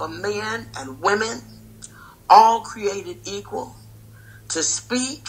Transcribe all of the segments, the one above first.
For men and women, all created equal, to speak,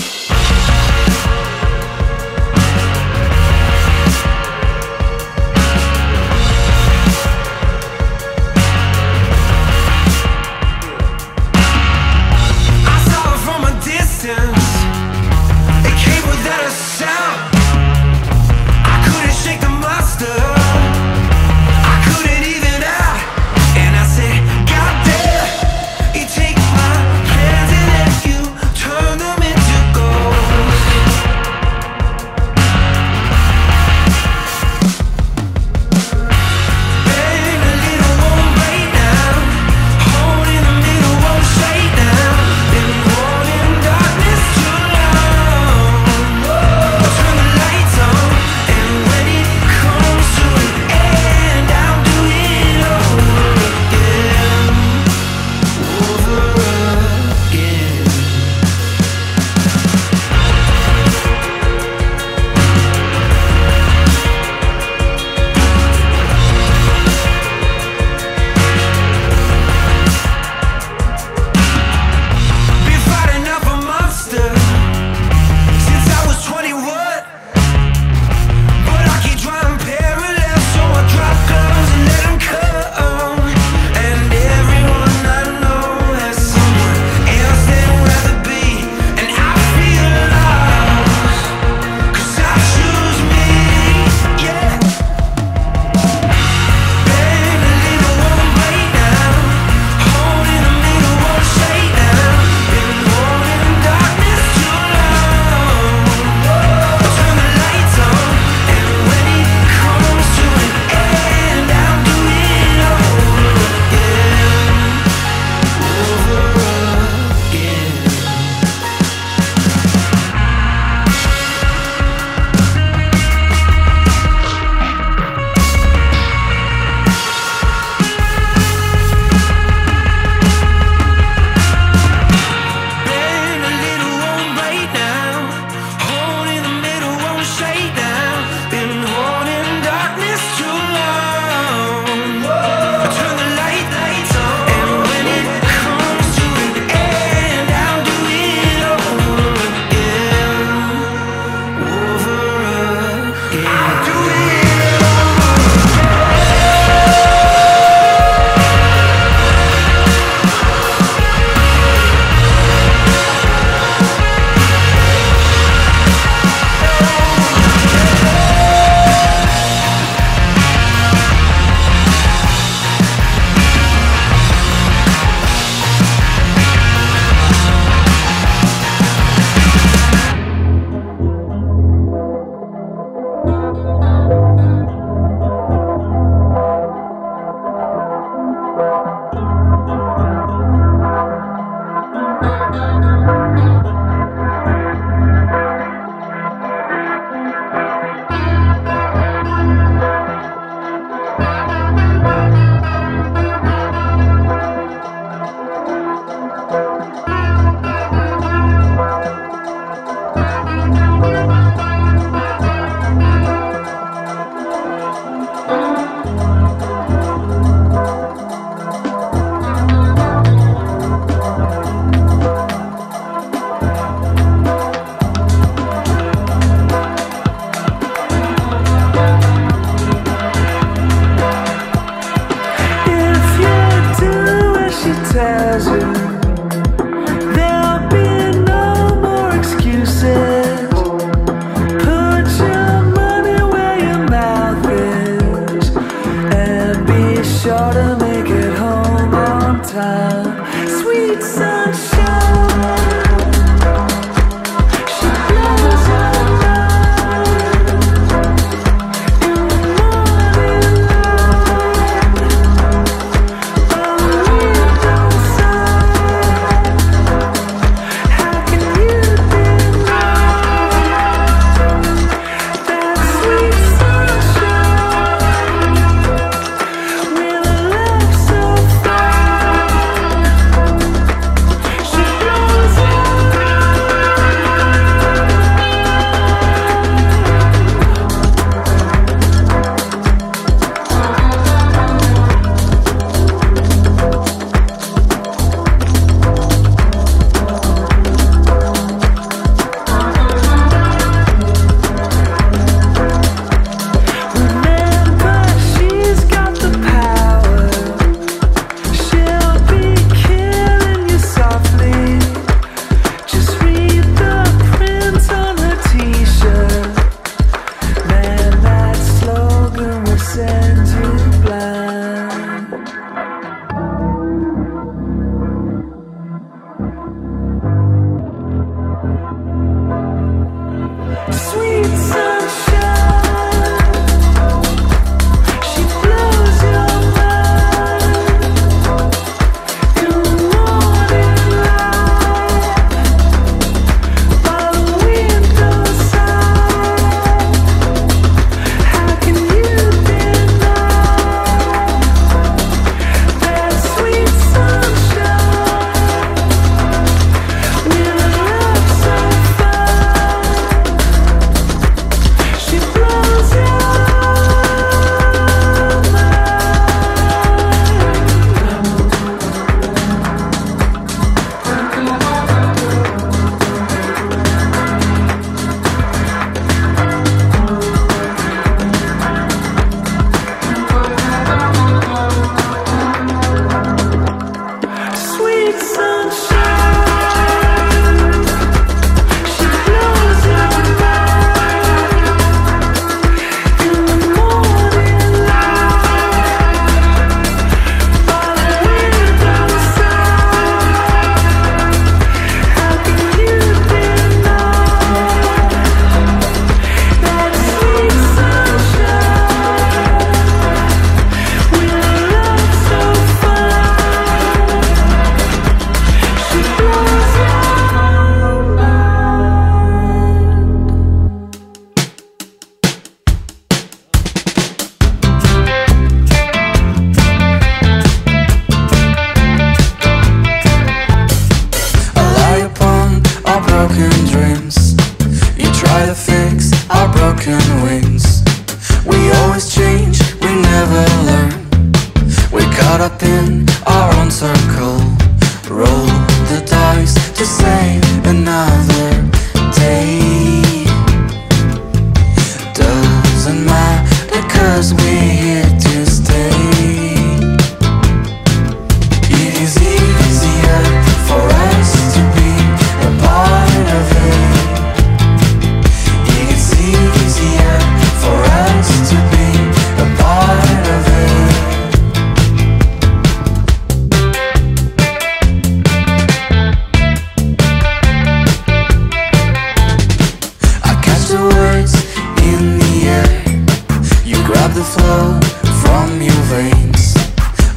flow from your veins.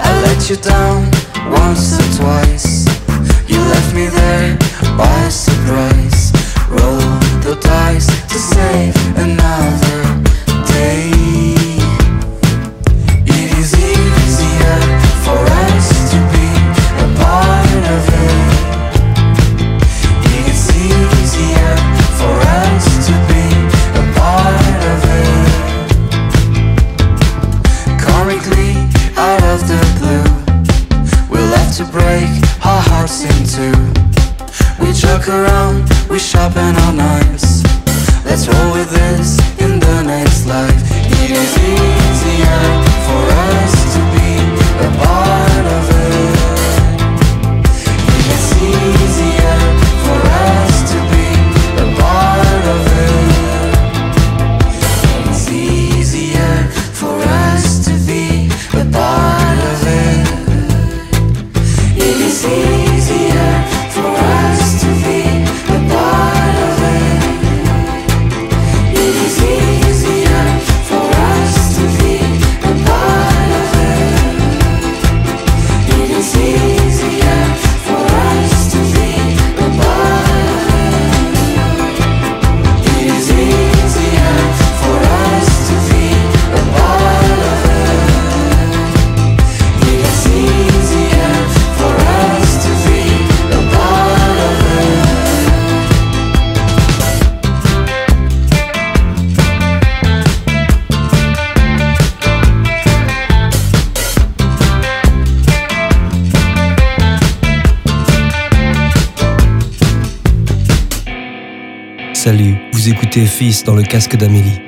I let you down once or twice. You left me there by surprise. Roll the dice to save another tes fils dans le casque d'Amélie.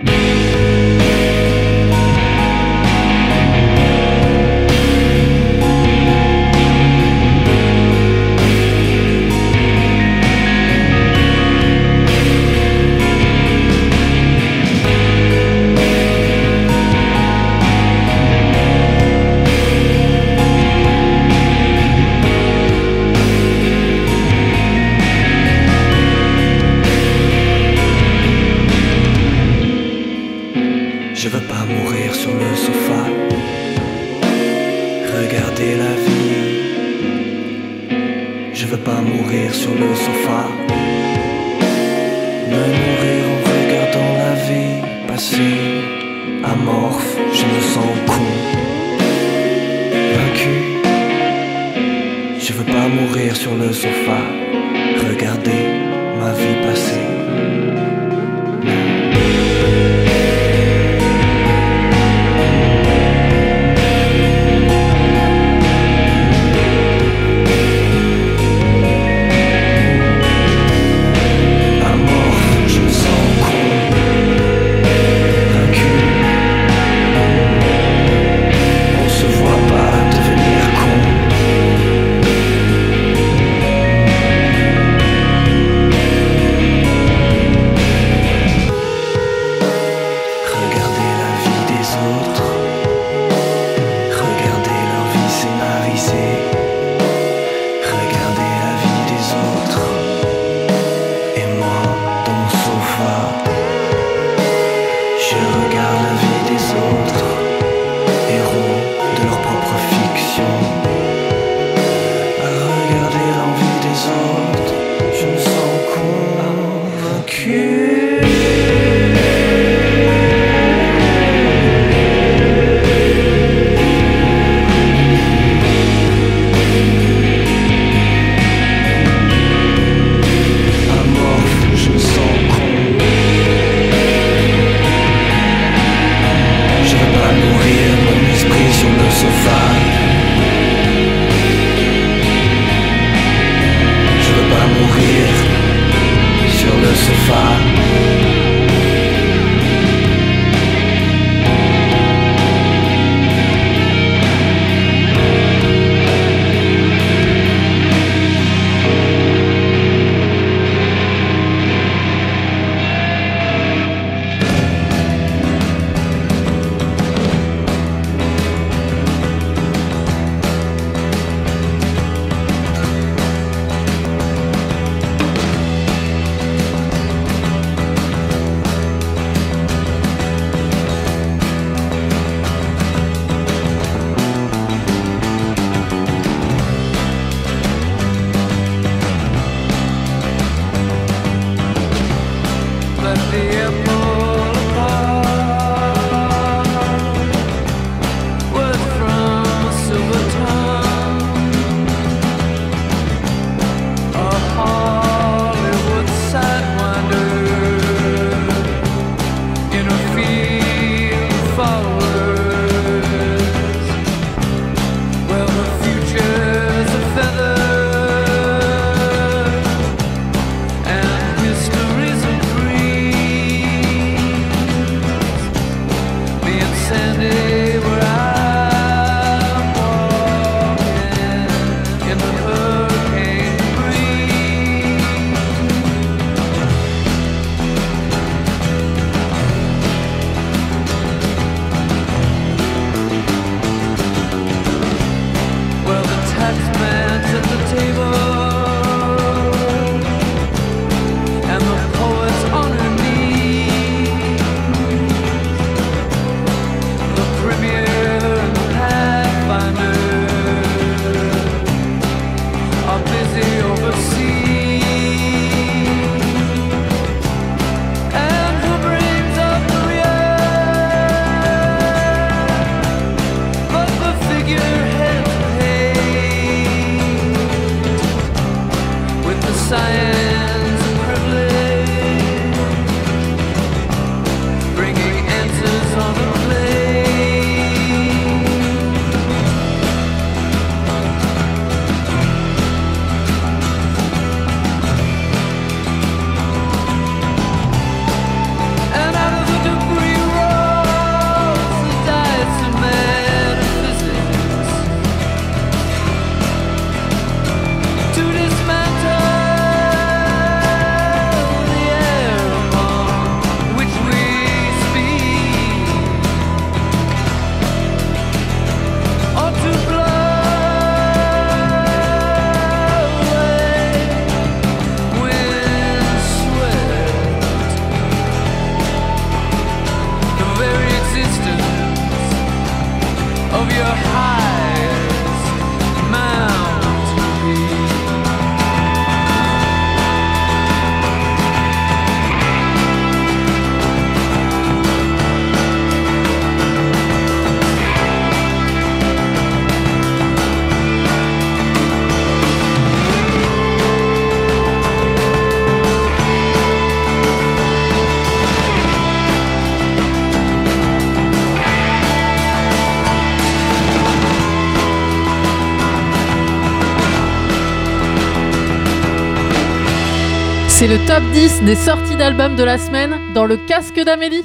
C'est le top 10 des sorties d'albums de la semaine dans le casque d'Amélie.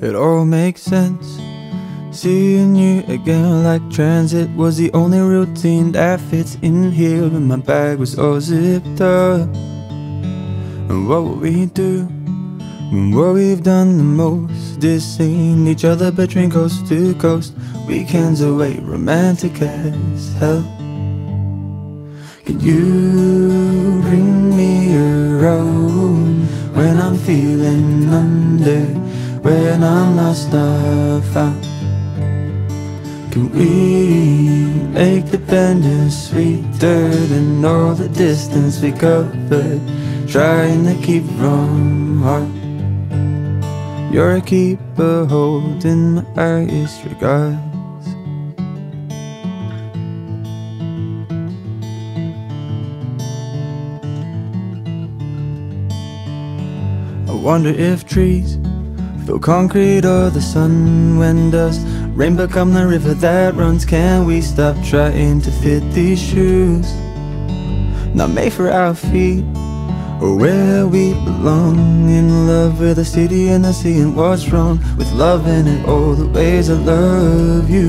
It all makes sense. Seeing you again like transit was the only routine that fits in here. And my bag was all zipped up. And what would we do? When what we've done the most is seen each other between coast to coast? Weekends away, romantic as hell. Can you bring me around when I'm feeling under? When I'm lost, I found. Can we make the bender sweeter than all the distance we covered? Trying to keep from heart. You're a keeper holding my highest regards. I wonder if trees feel concrete or the sun when does rain become the river that runs? Can we stop trying to fit these shoes? Not made for our feet where we belong. In love with the city and the sea and what's wrong with loving it all the ways I love you.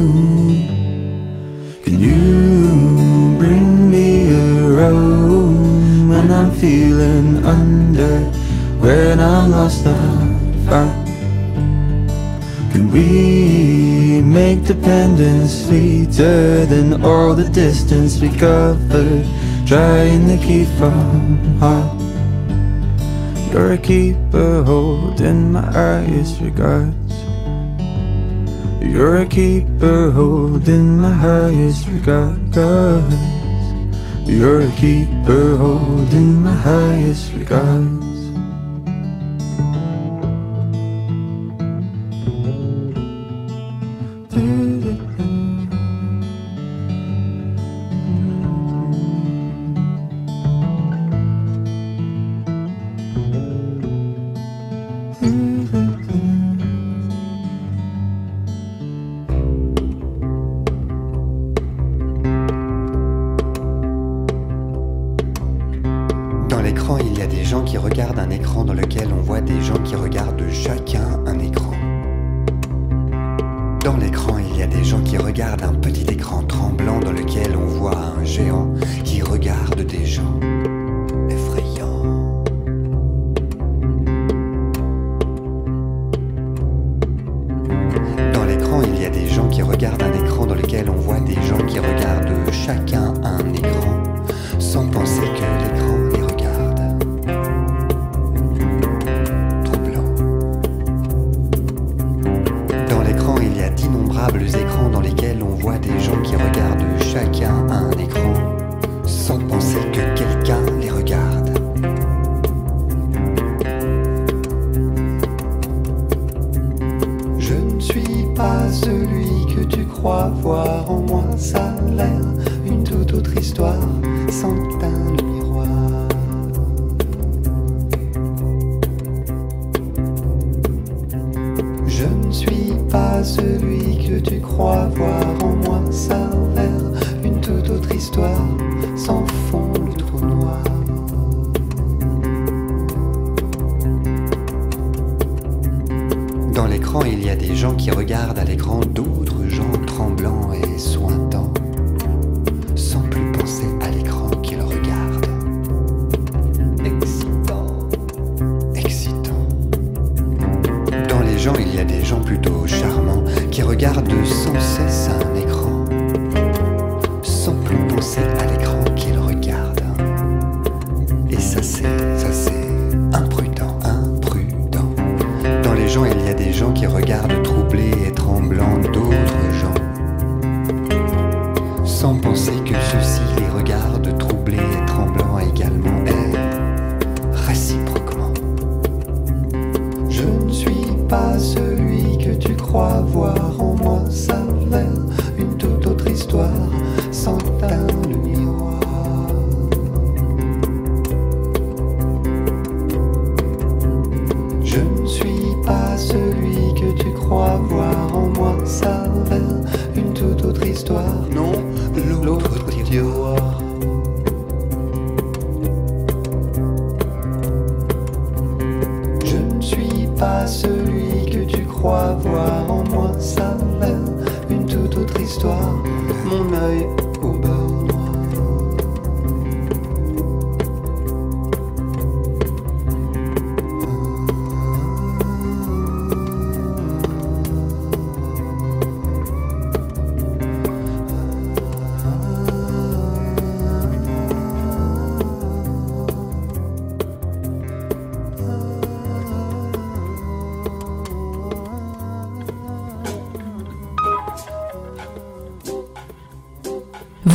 Can you bring me around when I'm feeling under? When I'm lost, I found. Can we make dependence sweeter than all the distance we covered? Trying to keep from heart. You're a keeper holding my highest regards. You're a keeper holding my highest regards. You're a keeper holding my highest regards. Chacal.